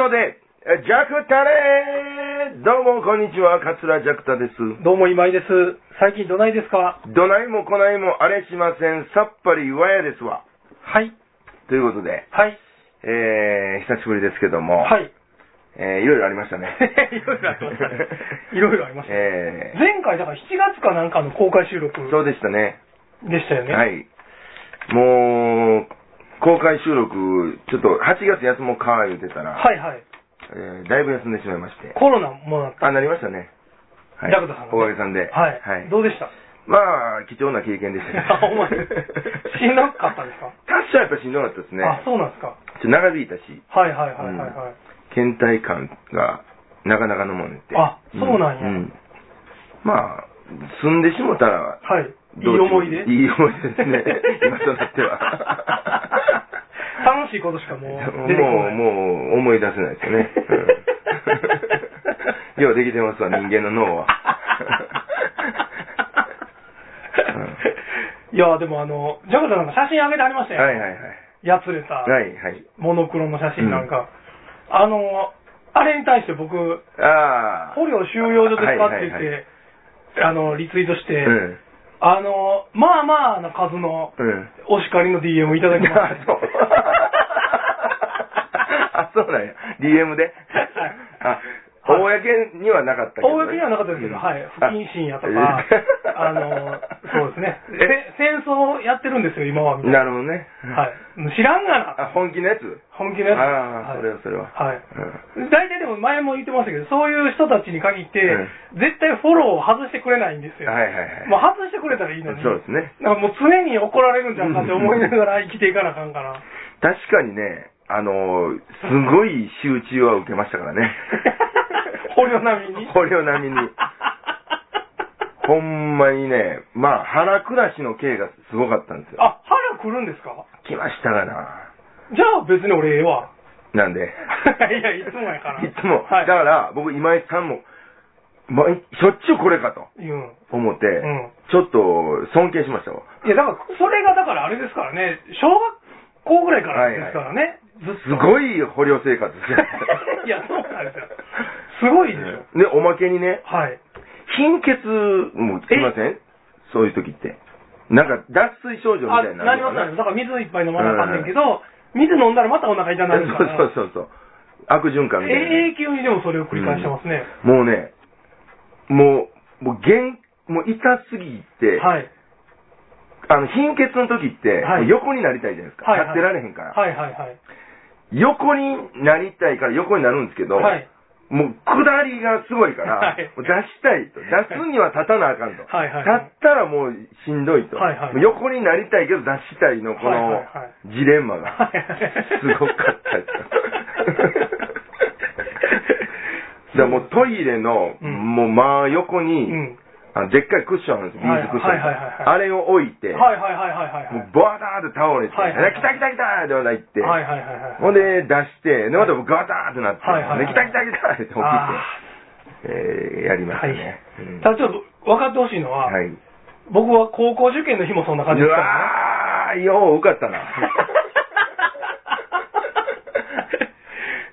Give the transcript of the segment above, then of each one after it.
トで、えジャクタレーどうもこんにちは、桂ジャクタです。どうも今井です。最近どないですか？どないもこないもあれしません、さっぱりわやですわ。はい。ということで、はい。えー、久しぶりですけども、はい。えー、いろいろありましたね。いろいろありましたねいろいろありましたね え前回だから7月かなんかの公開収録ー、そうでしたね。でしたよね。。はいい。もう、公開収録、ちょっと8月休もうか言うてたら、はいはい。えーだいぶ休んでしまいまして。コロナもなった。あ、なりましたね。はい。ジャクタさんがねおかげさんで。はい。はい。どうでした？まあ、貴重な経験でしたね あほんまにしんどかったですか？多少やっぱしんどかったですね。あ、そうなんですか。ちょっと長引いたし、はいはいはいはいはい。倦怠感がなかなかのもんって。あそうなんやまあ、住んでしもたら、はい。いいどうしよう思い出？いい思い出ですね。今となっては。楽しいことしかもう出てこもう、ない。もう思い出せないですよね。うん、ようできてますわ、人間の脳は。いや、でもあの、ジャクタさんが写真上げてありましたよ。はいはいはい。やつれた、はいはい。モノクロの写真なんか。あの、あれに対して僕、ああ。捕虜収容所ですかってて、はいはいはいあの、リツイートして、うん。あの、まあまあな数のうん。お叱りの DM いただきました、あ、そう。あ、そうなんや。DM で。あ、公にはなかったけど、公にはなかったですけど、うんはい、不謹慎やとか、あの、そうですね、せ戦争やってるんですよ、今は、みたいな。なるほどね。はい。知らんがな。あ、本気のやつ？本気のやつ。ああ、はいそれはそれは。はい。うん大体でも前も言ってましたけど、そういう人たちに限って、うん絶対フォローを外してくれないんですよ。はいはいはい。もう外してくれたらいいのに。そうですね。なんかもう常に怒られるんじゃんかって思いながら生きていかなあかんから。確かにね、あの、すごい仕打ちは受けましたからね。捕虜並みに？捕虜並みに。ほんまにね、まあ、腹下しの刑がすごかったんですよ。あ、腹来るんですか？来ましたがな。じゃあ別に俺ええわ。なんで？いや、いつもやから。いつも。はい。だから、僕、今井さんも、ま、しょっちゅうこれかとうん。思って、うんちょっと尊敬しましたわ。いや、だから、それがだからあれですからね、小学校ぐらいからですからね。すごい捕虜生活ですよ。いや、そうなんですよ。すごいでしょ。で、おまけにね、はい。貧血も来ません？そういう時って。なんか、脱水症状みあ、たいになるのかな？ますなりますだから水いっぱい飲まなあかんねんけど、水飲んだらまたお腹痛なるから。そうそうそうそう。悪循環みたいな。永久にでもそれを繰り返してますね。もうね、もう、もう、げもう痛すぎて、はい。あの、貧血の時って、横になりたいじゃないですか。はいはい立ってられへんから。はいはいはい。横になりたいから横になるんですけど、はい。もう下りがすごいから、はいもう出したいと。出すには立たなあかんと。はいはい立ったらもうしんどいと。はいはい横になりたいけど出したいのこのはいはいはジレンマがはいはいすごかったです。だもうトイレの、うんもう真横に、うん。あのでっかいクッションあるんですよ、ビーズクッション。あれを置いて、はいはいはいはいはい。もうバターって倒れて、はい来た来た来たってまた行って、はいはいはいはい。ほんで出して、でまたガターってなって、はい来た来た来たって起きて、あえーやりましたはいね。うんただちょっと分かってほしいのは、はい。僕は高校受験の日もそんな感じうですからね。わー、よう受かったな。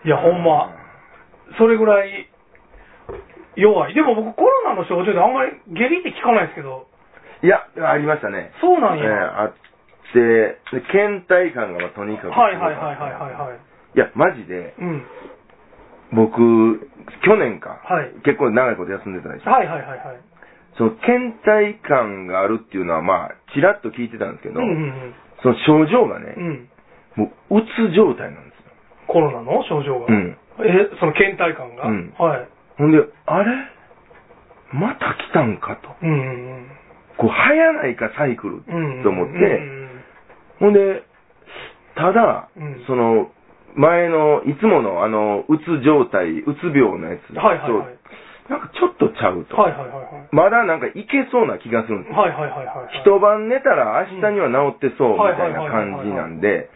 いや、ほんま、それぐらい弱い。でも僕コロナの症状であんまり下痢って聞かないですけど、いや、ありましたね。そうなんや。えーあって、で倦怠感がまあとにかくすごかった。はいはいはいはいはいはい。いや、マジで、うん。僕、去年か、はい結構長いこと休んでたでしょ。はいはいはいはい。その倦怠感があるっていうのは、まあ、ちらっと聞いてたんですけど、うんうんうん。その症状がね、うん。もう、うつ状態なんですよ。コロナの症状が。うん。え、その倦怠感が、うんはい。ほんで、あれ？また来たんかと。うんうんこう、早ないかサイクルうん。うん。と思って、うんうんほんで、ただ、うんその、前の、いつもの、あの、うつ状態、うつ病のやつと、はいはいはい。なんかちょっとちゃうと。はいはいはいはい。まだなんかいけそうな気がするんですよ。はいはいはいはい。一晩寝たら明日には治ってそうみたいな感じなんで、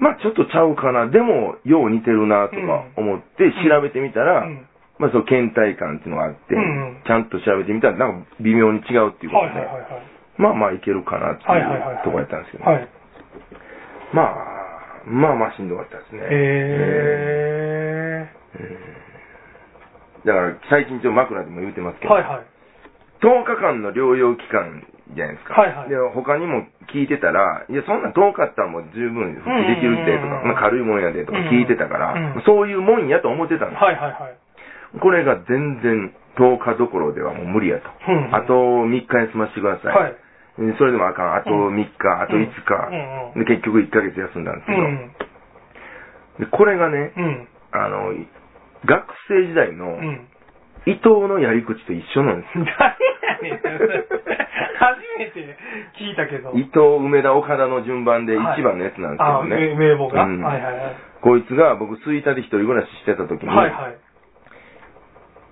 まあちょっとちゃうかな、でもよう似てるなとか思って調べてみたら、うんまあその倦怠感っていうのがあって、うんちゃんと調べてみたらなんか微妙に違うっていうことで、はいはいはいはい。まあまあいけるかなってはいはいはいはいいうところやったんですけど、はい。まあ、まあまあしんどかったですね。へだから、最近ちょっと枕でも言うてますけど、はいはい。10日間の療養期間じゃないですか。はいはいで、他にも聞いてたら、いや、そんな10日あったらもう十分復帰できるってとか、うんうんうんうんまあ、軽いもんやでとか聞いてたから、うんうんそういうもんやと思ってたんです。はいはいはい。これが全然10日どころではもう無理やと。うんうんあと3日休ませてください。はい。うんそれでもあかん。あと3日、あと5日、で、結局1ヶ月休んだんですけど、うん。でこれがね、うん。あの、学生時代のうん。伊藤のやり口と一緒なんですよ。誰やねん。初めて聞いたけど。伊藤、梅田、岡田の順番で一番のやつなんですけあどね。名名簿が、うんはいはいはい。こいつが僕、吹田で一人暮らししてた時に、はいはい。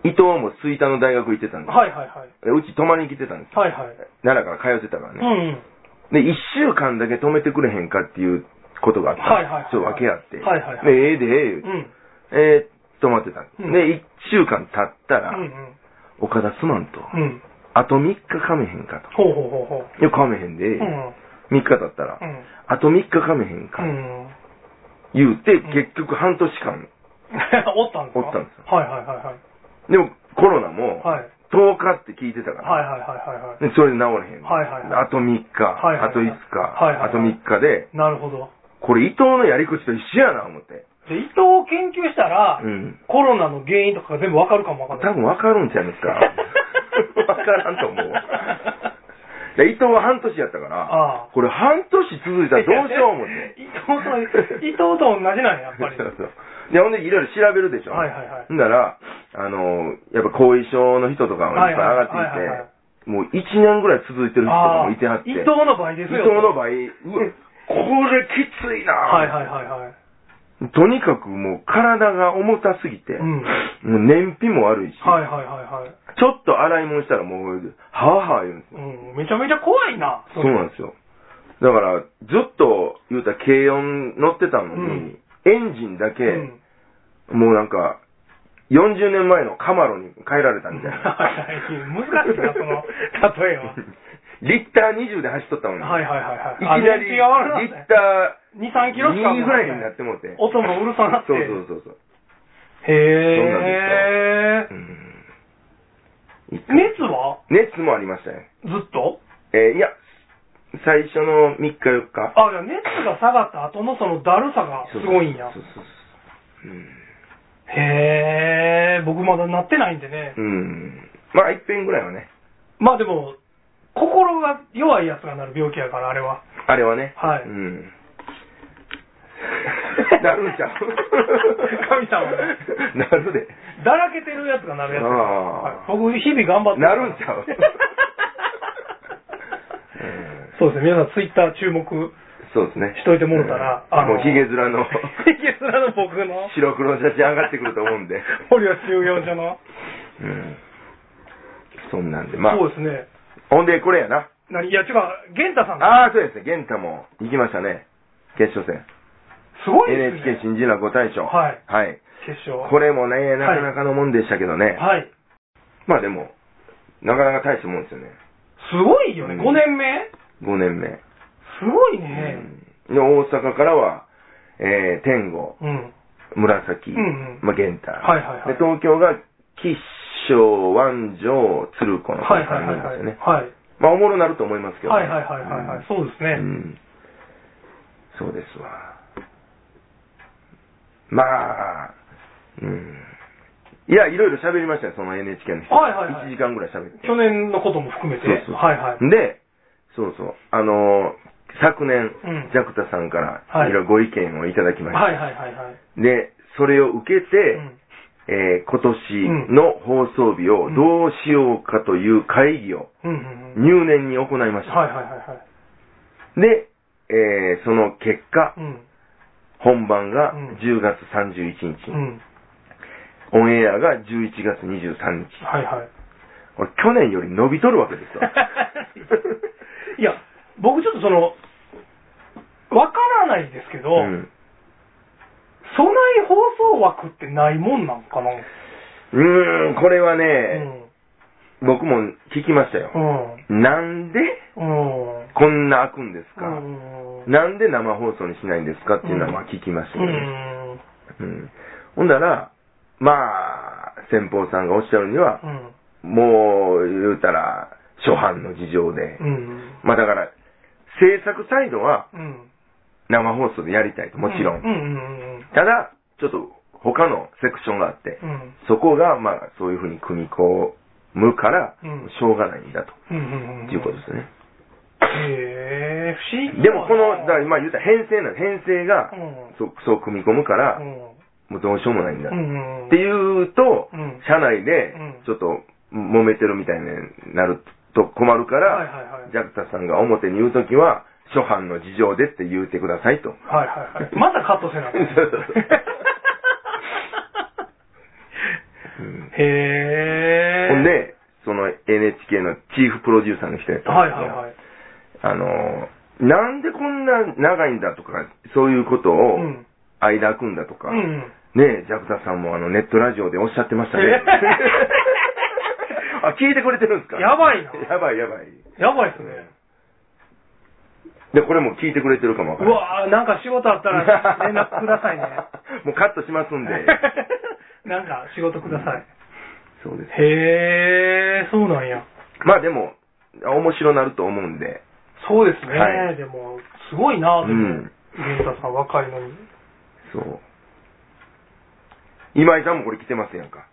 伊藤も吹田の大学行ってたんですよ。はいはいはい。でうち泊まりに来てたんですよ。はいはい。奈良から通ってたからうね。ん。で、一週間だけ泊めてくれへんかっていうことがあったはいはいはいちょっと訳あって。はいはいはいで、ええでええ言うてうん。えー、泊まってたんです。うんで、一週間経ったら、うん岡田すまんと、うん。うん。あと3日かめへんかと。ほうほうほうほいや、かめへんで、う。うん。3日経ったら、うん。あと3日かめへんか、うん。言うて、ん結局半年間。おったんですか？おったんですよはいはいはいはい。でも、コロナも、はい。10日って聞いてたから、はいはいはいはいはい。でそれで治らへん。はいはいはいあと3日、あと5日、あと3日で、なるほど。これ伊藤のやり口と一緒やな、思って。で、伊藤を研究したら、うん。コロナの原因とかが全部わかるかもわかんない。多分分かるんちゃいますか？分からんと思うわ。で伊藤は半年やったから、ああこれ半年続いたらどうしよう思って。伊藤と、伊藤と同じなんや、やっぱり。そうそう。で、ほんでいろいろ調べるでしょ。はいはいはいほんだら、あの、やっぱ後遺症の人とかもいっぱい上がっていはいはいはいはいて、もう1年ぐらい続いてる人とかもいてはって。伊藤の場合ですよ。伊藤の場合、うわ、これきついなはいはいはいはい。とにかくもう体が重たすぎて、うんもう燃費も悪いし、はいはいはいはい。ちょっと洗い物したらもう、はぁはぁ言うんですよ。うん、めちゃめちゃ怖いな。そうなんですよ。だから、ずっと言うたら軽音乗ってたのに、エンジンだけ、うん。もうなんか、40年前のカマロに変えられたみたいな。難しいな、その、例えは。リッター20で走っとったのに、はいはいはいはい。いきなり、リてッタ2、3キローしか2ぐらいになってもうて。音もうるさなって。そうそうそうそう。へー。うん熱は？熱もありましたね。ずっと？えーいや、最初の3日4日？あ、じゃあ熱が下がった後のそのだるさがすごいんやそう。そうそううんへー。僕まだなってないんでね。うん。まあ、一遍ぐらいはね。まあでも、心が弱いやつがなる病気やから、あれは。あれはね。はいうん。なるんちゃう？神様ねなるで？だらけてるやつがなるやつはい僕、日々頑張ってなるんちゃう？そうですね、皆さんツイッター注目そうですね。しといてもろたら、うんもうヒゲ面の ヒゲ面の僕の、白黒の写真上がってくると思うんで。堀尾収容所の。うん。そんなんで、まあ。そうですね。ほんで、これやな。何？いや、違う、玄太さん。ああ、そうですね。玄太も行きましたね。決勝戦。すごいですね。NHK 新人落語大賞。はいはい。決勝。これもね、なかなかのもんでしたけどね。はい。まあでも、なかなか大したもんですよね。すごいよね。うん5年目？5年目。すごいね。うんで、大阪からは、えー、天狗、うん。紫、うんうんまあ、玄太、はいはいはいで、東京が、吉祥、湾城、鶴子のはいはい3はいはい。人ですよね。はい。まあ、おもろなると思いますけど、はいはいはいはいはい。そうですね。うん。そうですわ。まあ、うん。いや、いろいろ喋りましたよ、その NHK の人。はいはいはい1時間ぐらい喋って。去年のことも含めて。そうそう。はいはい。で、そうそう。あのー昨年、うんジャクタさんから、はいいろいろご意見をいただきました。はいはいはいはい。で、それを受けて、うんえー今年の放送日をどうしようかという会議をうんうんうん。入念に行いました。はいはいはいはい。で、えーその結果、うん。本番がうん10月31日、うん。オンエアが11月23日。はいはい。これ去年より伸びとるわけですよ。いや、僕ちょっとその、わからないですけど、うん備え放送枠ってないもんなんかな？うーん、これはうね、ん。僕も聞きましたよ。うん。なんでうん。こんな開くんですか、うん。なんで生放送にしないんですかっていうのはまあ聞きましたうよね。ん。うんほんだら、まあ、先方さんがおっしゃるにはう、ん。もう言うたら、初版の事情で。うん。まあだから、制作サイドはうん。生放送でやりたいと、もちろん。ただ、ちょっと他のセクションがあって、うん。そこがまあそういうふうに組み込むから、うんしょうがないんだと。いうことですね。へえ、不思議でもこの、だから今、今言った編成なん編成がうん。そそう組み込むから、うん。もうどうしようもないんだ。っていうと、うん社内でうんちょっと揉めてるみたいになると困るから、はいはいはいジャクタさんが表に言うときは、初版の事情でって言うてくださいと。はいはいはい。またカットせなあかんそうそうそううんへえ。ほん、で、その NHK のチーフプロデューサーの人やったんですけど、はいはいはい。あの、なんでこんな長いんだとか、そういうことをうん。間空くんだとか、うん。ねえ、ジャクタさんもあのネットラジオでおっしゃってましたねえ。あ、聞いてくれてるんですか？やばいなやばいやばい。やばいっすね。で、これも聞いてくれてるかもわからない。うわぁ、なんか仕事あったら連絡くださいね。もうカットしますんで。なんか仕事ください。そうです。へえ、そうなんや。まあでも、面白なると思うんで。そうですね。はいでも、すごいなでも、うん源太さん若いのに。そう。今井さんもこれ来てますやんか。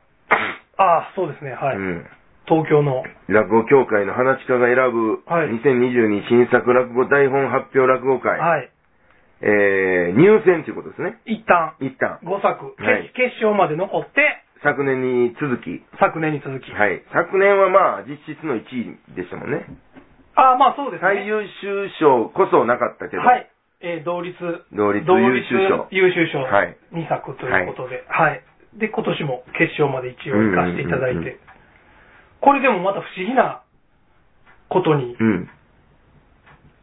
ああ、そうですね。はい。うん。東京の。落語協会の話家が選ぶ、はい2022新作落語台本発表落語会、はい。えー、入選ということですね。一旦、一旦。5作、決はい決勝まで残って、昨年に続き。昨年に続き。はい。昨年はまあ、実質の1位でしたもんね。ああ、まあそうですね。最優秀賞こそなかったけど。はい。えー同率、同率優秀賞。優秀賞はい2作ということで、はい。で、今年も決勝まで一応行かせていただいて。これでもまた不思議なことに、うん。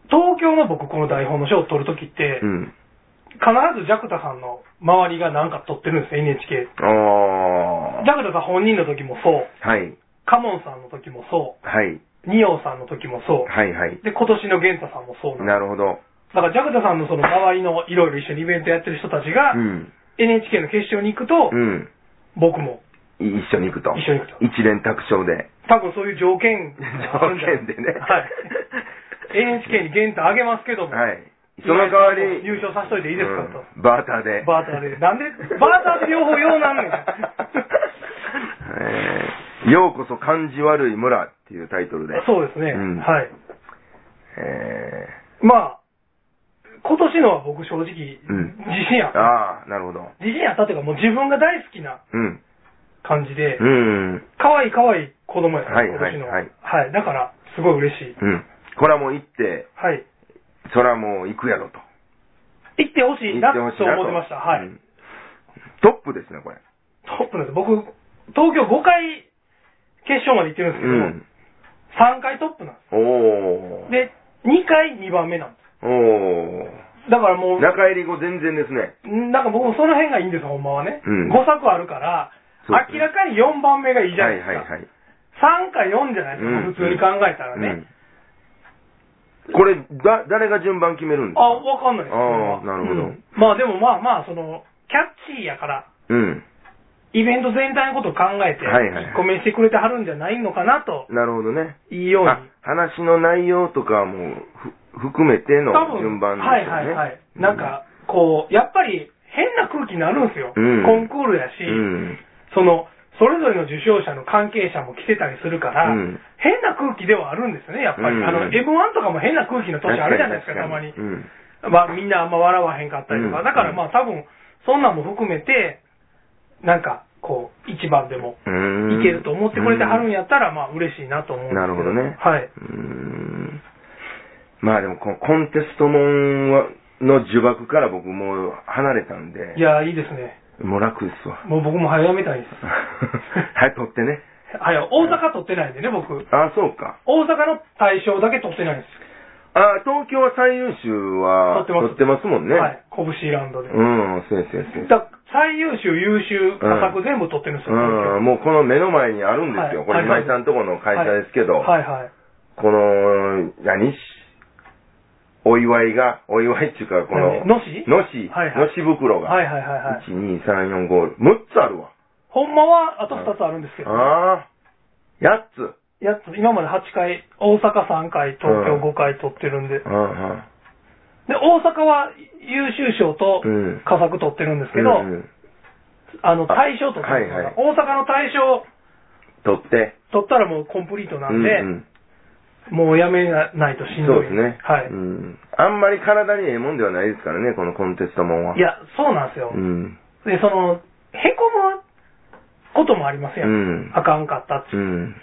東京の僕この台本の賞を取るときって、うん。必ずジャクタさんの周りがなんか取ってるんですよ、NHK。あジャクタさん本人の時もそう、ー。はい。カモンさんの時もそはい。う、ニオさんの時もそう、はいはい。で、今年のゲンタさんもそうなんですなるほど。だからジャクタさんのその周りのいろいろ一緒にイベントやってる人たちが、うん。NHK の決勝に行くと、うん。僕もい一緒に行くと。一緒に行くと。一連卓勝で。多分そういう条件条件でねはい。NHK にゲンタあげますけども、はい。その代わり、優勝させといていいですかと。うんバーターで。バーターで。なんで、バーターで両方用なんねん。えーようこそ感じ悪い村っていうタイトルで。そうですね。うんはい。えまあ、今年のは僕正直、うん自信あった。ーああ、なるほど。自信あったっていうか、もう自分が大好きなうん。感じで、うん。可愛い可愛い子供やった、はい今年の。はいはい。だから、すごい嬉しい。うん。これはもう行って、はい。そらもう行くやろと。行ってほしいなと思ってました。はい。うんトップですね、これ。トップなんです。僕、東京5回決勝まで行ってるんですけど、うん。3回トップなんでおー。す。で、2回2番目なんでおー。す。だからもう、中入り後全然ですね。なんか僕もその辺がいいんですよ、ほんまはね。うん5作あるから、明らかに4番目がいいじゃないですか。はいはいはい。3か4じゃないですか、うん普通に考えたらね。うんこれ、だ、誰が順番決めるんですあ、かわかんないです。あーそれはなるほどうんまあでもまあまあ、その、キャッチーやから、うん。イベント全体のことを考えて、はいはいはい1個目してくれてはるんじゃないのかなと、なるほどね。いいように。あ、話の内容とかもふ含めての順番ですよね。はいはいはい。なんか、こう、やっぱり変な空気になるんですよ。うんコンクールやし、うん。その、それぞれの受賞者の関係者も来てたりするから、うん変な空気ではあるんですよね、やっぱり。うんあの、M1 とかも変な空気の年あるじゃないですか、た確まに。うん。まあ、みんなあんま笑わへんかったりとか。うんだからまあ、多分、そんなんも含めて、なんか、こう、一番でも、うんいけると思ってくれてはるんやったら、まあ、嬉しいなと思うんですけなるほどねはい。まあでもこ、コンテストもんはの呪縛から僕もう離れたんでい、や、いいですね。もう楽ですわ。もう僕も早やめたいです。はい、取ってね。はい、大阪取ってないんでね、僕。あ、そうか。大阪の大賞だけ取ってないんです。あ、東京は最優秀は取ってます取ってますもんね。はい、拳ランドで。うん、そうです、そうです。だ最優秀、優秀、佳作全部取ってるんですよ、うん、もうこの目の前にあるんですよ。はいこれ、今井さんとこの会社ですけど、はいはい。この、何しお祝いが、お祝いっていうか、この、何？のし？のし、はいはい。のし袋が、はいはいはいはい。1、2、3、4、5、6つあるわ。ほんまはあと2つあるんですけど、ああ。8つ。やつ、今まで8回、大阪3回、東京5回取ってるんで、うんうん。で、大阪は優秀賞とうん。佳作取ってるんですけど、うんうん。あの、大賞取ってるんですよはいはい。大阪の大賞取って。取ったらもうコンプリートなんで、うんうんもうやめないとしんどい。そうですね。はい。うん。あんまり体にええもんではないですからね、このコンテストもんは。い、や、そうなんですよ。うん。で、その、へこむこともありますやん。うんあかんかったって。うん。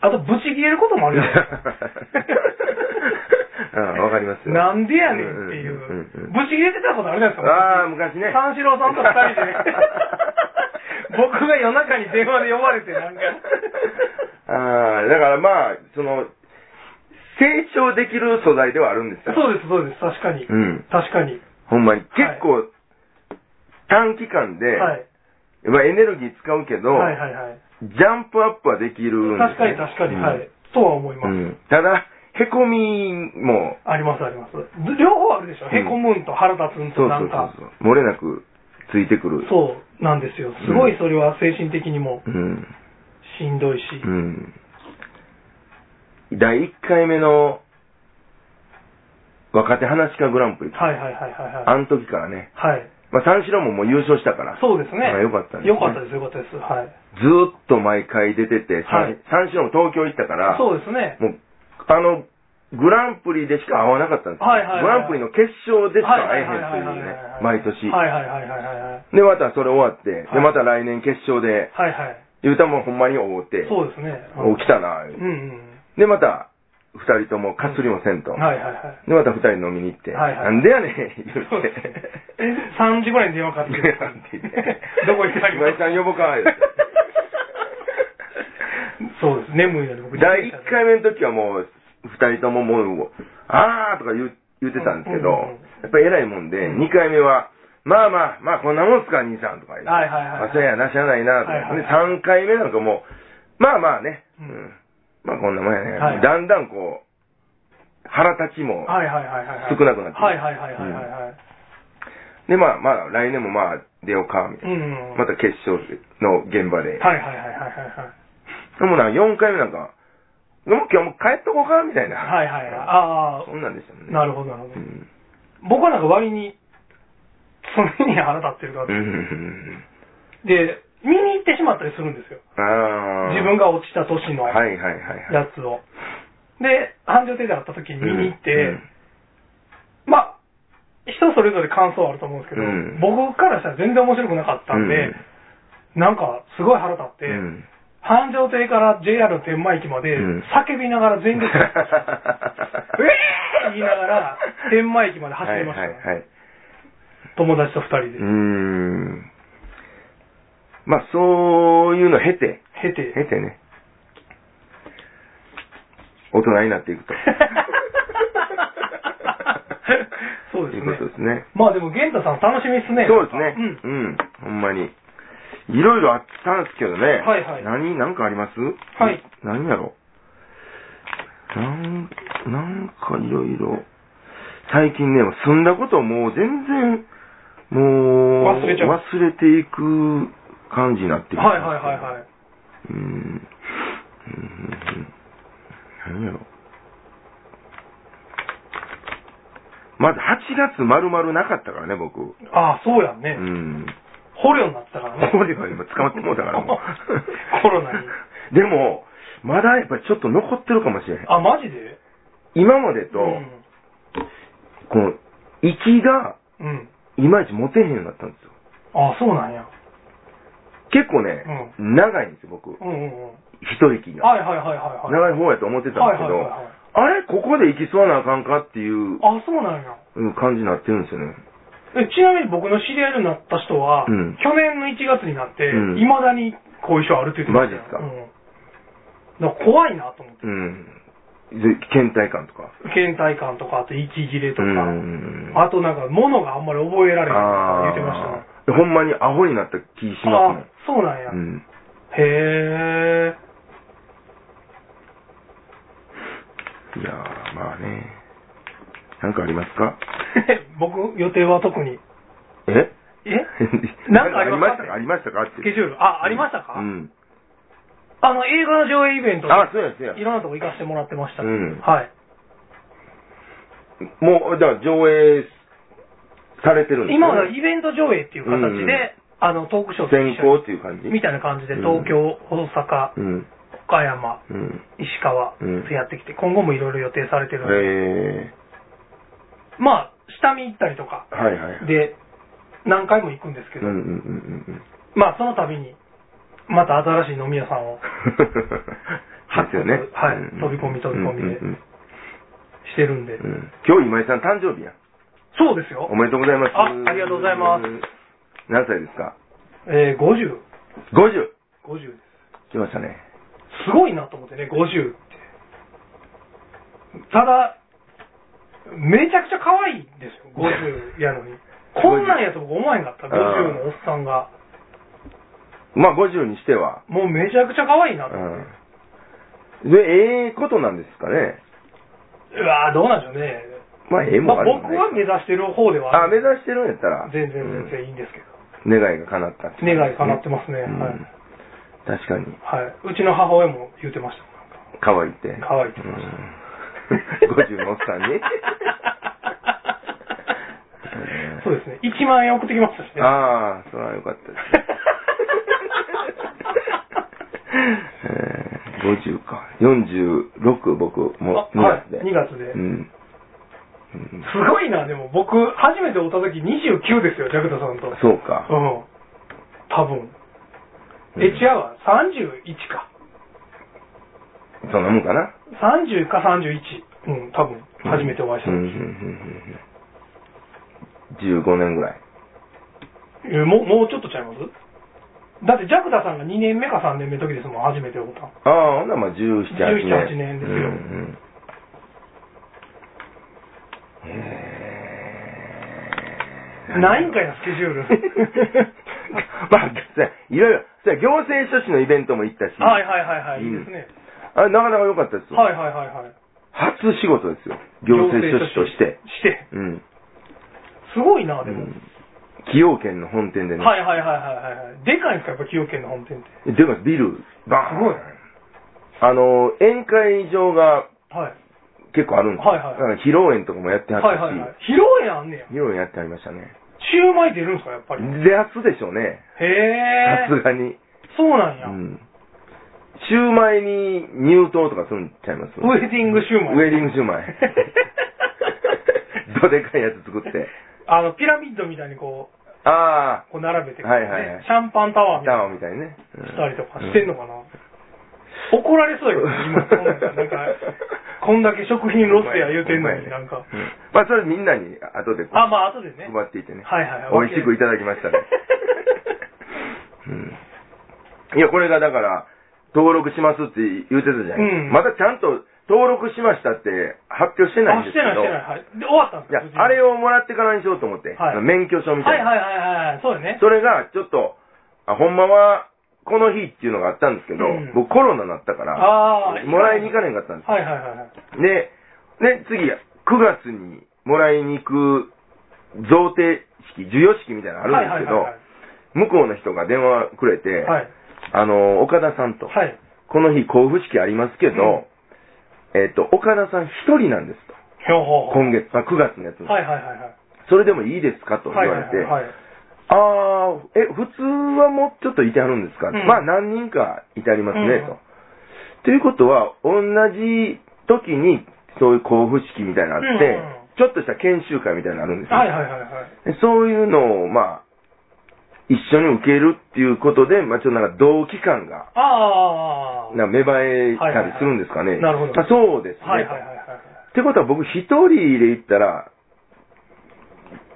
あと、ブチ切れることもあるやん。ああわかりますよ。なんでやねんっていううんうんうんうん。ブチ切れてたことあるじゃないですか。ああ、昔ね。三四郎さんと二人で。僕が夜中に電話で呼ばれて、なんか。ああ、だからまあ、その、成長できる素材ではあるんですよ。そうです、そうです。確かに。うん。確かに。ほんまに。結構、短期間で、はい。まあエネルギー使うけど、はいはいはい。ジャンプアップはできるんです、確かに確かに、はい。とは思います。うん。ただ、へこみも、ありますあります。ず両方あるでしょ。うんへこむんと腹立つんそうそうそうとなんか。そう。漏れなくついてくる。そうなんですよ。すごいそれは精神的にもうん。しんどいし。うん。第1回目の若手話し家グランプリ。はいはいはいはいはい。あの時からね。はい。まあ、三四郎ももう優勝したから。そうですね。まあよかったですねよかったです、よかったです。はい。ずーっと毎回出てて、はい三四郎も東京行ったから、そうですね。もう、あの、グランプリでしか会わなかったんですよ。はいはいはいグランプリの決勝でしか会えへんというねはい、毎年。はいはいはいはいはい。で、またそれ終わって、で、はいまた来年決勝で、はいはい。言うたらもうほんまに会うて、そうですね。お来たな、うんうん。で、また、二人ともかすりもせんと。はいはいはい。で、また二人飲みに行って、はいはい。なんでやねん、言うて。そうです。え、3時ぐらいに電話かかってきてなんて言ってどこ行ってた今井さん呼ぼうか、言そうです。眠いのに僕。第1回目の時はもう、二人とももう、あーとか言う言ってたんですけど、やっぱり偉いもんで、うん。二回目は、まあまあ、まあこんなもんすか、兄さんとか言って。はいはいはいあ、そうやな、しゃあないな、とか。で、3回目なんかもう、まあまあね、ううんん。まあこんなもんやね。はいだんだんこう、腹立ちも、はいはいはいはい。少なくなってくるはいはいはいはいはいはい。で、まあまあ来年もまあ出ようか、みたいな。うん。また決勝の現場で。はいはいはいはいはいはい。でもな、4回目なんか、でも今日も帰っとこうか、みたいな。はいはいはい。あそんなんでしたもんあ、ね。なるほどなるほどう。ん。僕はなんか割に、それに腹立ってるからうんで、見に行ってしまったりするんですよ。自分が落ちた年の。やつを。で、繁盛亭で会った時に見に行って、うんまあ、人それぞれ感想あると思うんですけど、うん僕からしたら全然面白くなかったんで、なんかすごい腹立って、うん繁盛亭から JR の天満駅までうん叫びながら全力で、うえー言いながら天満駅まで走りました、はいはいはい。友達と二人で。まあ、そういうの経て、経て。経てね、大人になっていくと。そうですねいうこと。ですね。まあでも、玄太さん楽しみですね。そうですね。うん。うん。ほんまに。いろいろあったんですけどね。はいはい何、なんかあります？はい。何やろ？なん、なんかいろいろ。最近ね、住んだことをもう全然、もう、忘れちゃう忘れていく感じになってきてはいはいはいはい。うん。何やろまず8月丸々なかったからね、僕。うああ、そうやん。ね。ん。捕虜になったからね。捕虜が今捕まってもうたからもうコロナに。でも、まだやっぱりちょっと残ってるかもしれへん。あ、マジで今までと、うん。この、息が、うん。いまいち持てへん。ようになったん。ですよ。あ、そうなん。や。結構ね、長いんですよ、僕。うんうんうん。一息が。はいはいはいはいはい。長い方やと思ってたんですけど、はいはいはいはいあれここで息吸わなあかんかっていうあ、そうなんや。うん感じになってるんですよね。えちなみに僕の知り合いになった人は、うん去年の1月になって、うんいまだに後遺症あるって言ってましたよマジっすか？うん。だから怖いなと思って。うん。で倦怠感とか？倦怠感とか、あと息切れとか、うんあとなんか物があんまり覚えられないとかあ言ってましたね。あ。ほんまにアホになった気しまあ、そうなんや。うん。へいやー、まあね。なんかありますか？ー。僕、予定は特に。え？え？なんかありましたかありました？か？スケジュール。あ、ありましたか、うん。あの、映画の上映イベントあ、そうや、そうやい。ろんなとこ行かせてもらってました。うんはい。もう、だから上映されてるんです今はよね。イベント上映っていう形で、うんあの、トークショーと先行っていう感じ？みたいな感じで、うん東京、大阪、うん。岡山、うん。石川、うんやってきて、今後もいろいろ予定されてるんで、えまあ、下見行ったりとかー、はいはい。で、何回も行くんですけど、うんうんうんうんまあ、その度に、また新しい飲み屋さんを ですよね。はいうん飛び込み飛び込みでうんうんしてるんで、うん今日今井さん誕生日やん。そうですよお。めでとうございます。あありがとうございます。何歳ですか？えー、50。?50。50です。来ましたね。すごいなと思ってね、50って。ただ、めちゃくちゃ可愛いんですよ、50やのに。こんなんやと僕思わへんかった、50のおっさんが。まあ50にしては。もうめちゃくちゃ可愛いなと。うん。で、ええことなんですかね？うわーどうなんでしょうね。まあええまあ、もんあるもんね僕は目指してる方ではあ、目指してるんやったら。全然全然いいんですけど。うん願いが叶ったね願い叶ってますねうんはい確かに。はい。うちの母親も言ってました。可愛いって。可愛いって言ってまうん50のおっさんに？そうですね。1万円送ってきましたしね。ああ、それはよかったですね。えー、50か。46僕も2あはい月で。2月でうん。うんすごいな、でも僕、初めて会った時29ですよ、ジャクタさんと。そうか。うん。多分。うんえ、違うわ。31か。そんなもんかな？30か31。うん、多分。初めてお会いした時。うんうん15年ぐらい。えもう、もうちょっとちゃいます？だって、ジャクタさんが2年目か3年目の時ですもん、初めて会ったの。ああ、ほんならまあ17、8年。17 8年ですようんうんないんかいな、スケジュール。まあ、さいろいろ、さ行政書士のイベントも行ったし、はいはいはいはい、うんいいですね。あれなかなか良かったですよ。はいはいはいはい。初仕事ですよ。行政書士として。して。うん。すごいな、でも。うん崎陽軒の本店でね。はいはいはいはいはい。でかいんですか、やっぱ崎陽軒の本店って。でかいビル、バーンすごいあの、宴会場がはい。結構あるんですよ。はいはいだから披露宴とかもやってはったし、はいはいはい。披露宴あんねや。披露宴やってありましたね。シューマイ出るんですか、やっぱり。で、安でしょうね。へえ。さすがに。そうなんや。うん。シューマイに入刀とかするんちゃいます？ウェディングシューマイ。ウェディングシューマイ。どでかいやつ作って。あの、ピラミッドみたいにこう、あこう並べて、はいはいはいねシャンパンタワーみたいなワーみたいにね。うんしたりとかしてんのかな。怒られそうやけどね、今、なんか、こんだけ食品ロスや言うてんのに、なんか。うんまあ、それみんなに後であ、まあ、後でね。配っていてね。はいはい。美味しくいただきましたね。うん。いや、これがだから、登録しますって言うてたじゃない、うんまだちゃんと登録しましたって発表してないんあ、ですけど。してない、してない。はい。で、終わったんですかいや、あれをもらってからにしようと思って、はい免許証みたな。はいいはいはいはい。そうよね。それが、ちょっと、あ、ほんまは、この日っていうのがあったんですけど、うん僕コロナになったから、ああ。もらいに行かれんかったんですよ。はいはいはいはい。で、ね、次、9月にもらいに行く贈呈式、授与式みたいなのあるんですけど、はいはい向こうの人が電話くれて、はい。はい。あの、岡田さんと、はい。この日交付式ありますけど、えっ、と、岡田さん一人なんですと。ひょうほうほう今月、あ9月のやつの、はいはいはいはい。それでもいいですかと言はいわれて、はいはい。ああ、え、普通はもうちょっといてはるんですか、うんまあ何人かいてありますね、うんと。ということは、同じ時にそういう交付式みたいなのあって、うんちょっとした研修会みたいなのあるんですよ。はいはいはいはい。でそういうのを、まあ、一緒に受けるっていうことで、まあちょっとなんか同期感が、ああ。芽生えたりするんですかね。はいはいはいなるほどまあそうですね。はいはいはいはい。ってことは僕一人で行ったら、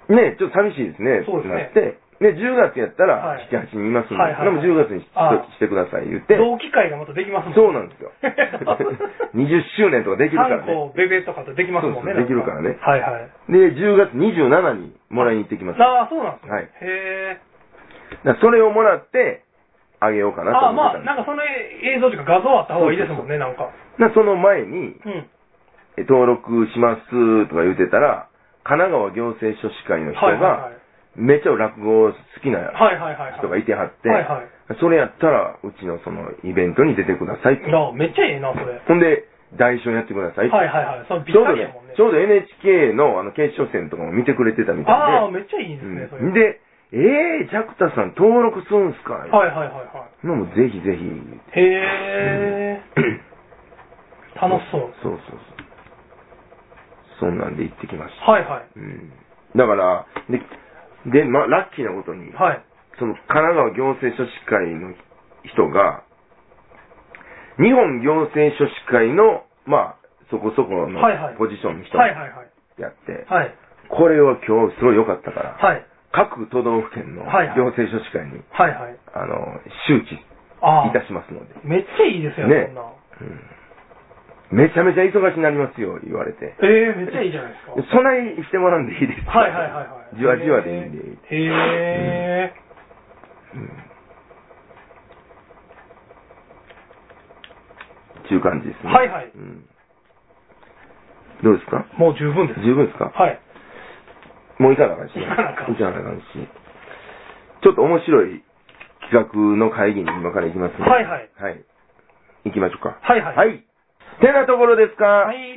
ね、ちょっと寂しいですね。そうですねなって、で、10月やったらはい7、8人いますんで、はいはいはいでも10月にしてください言って、同期会がまたできますもんそうなんですよ。20周年とかできるから3ね。個ベベとかとできますもんね。そうそうできるからねはいはい。で、10月27にもらいに行ってきます。ああ、そうなんですね。はいへえ。らそれをもらって、あげようかなとああ、まあ、思ってたんです。なんかその映像というか画像あった方がいいですもんね、なんか。なその前に、うん。え登録しますとか言ってたら、神奈川行政書士会の人が。めっちゃ落語好きな。人がいてはって。それやったら、うちのそのイベントに出てくださいっていや、めっちゃええな、それ。ほんで、代償やってください。はいはいはい。そのぴっちょうどねたりやもんね。、ちょうど NHK のあの決勝戦とかも見てくれてたみたいで。ああ、めっちゃいいですね。うん、で、えー、ジャクタさん登録するんすかはいはいはいはのもぜひぜひ。い。へえ。楽しそう。そうそうそう。そんなんで行ってきました。はいはい。うん。だから、で、で、ま、ラッキーなことに、はい。その神奈川行政書士会の人が、日本行政書士会の、まあ、そこそこのはいはいポジションの人はいはいはい。やって、はい。これは今日すごい良かったから、はい。各都道府県の行政書士会に、はいはい。あの、周知。いたしますので、めっちゃいいですよねそんな。うんめちゃめちゃ忙しになりますよ、言われて。ええめっちゃいいじゃないですか。そないしてもらうんでいいです。はいはいはいはい。じわじわでいいんで。へえ。うんっていう感じですね。はいはいうんどうですか？もう十分です。十分ですか？はい。もう行かなあかんしね。行かなあかん行かなあかんし。ちょっと面白い企画の会議に今から行きますので。はいはい。はい。行きましょうか。はいはい。はい。てなところですかはい。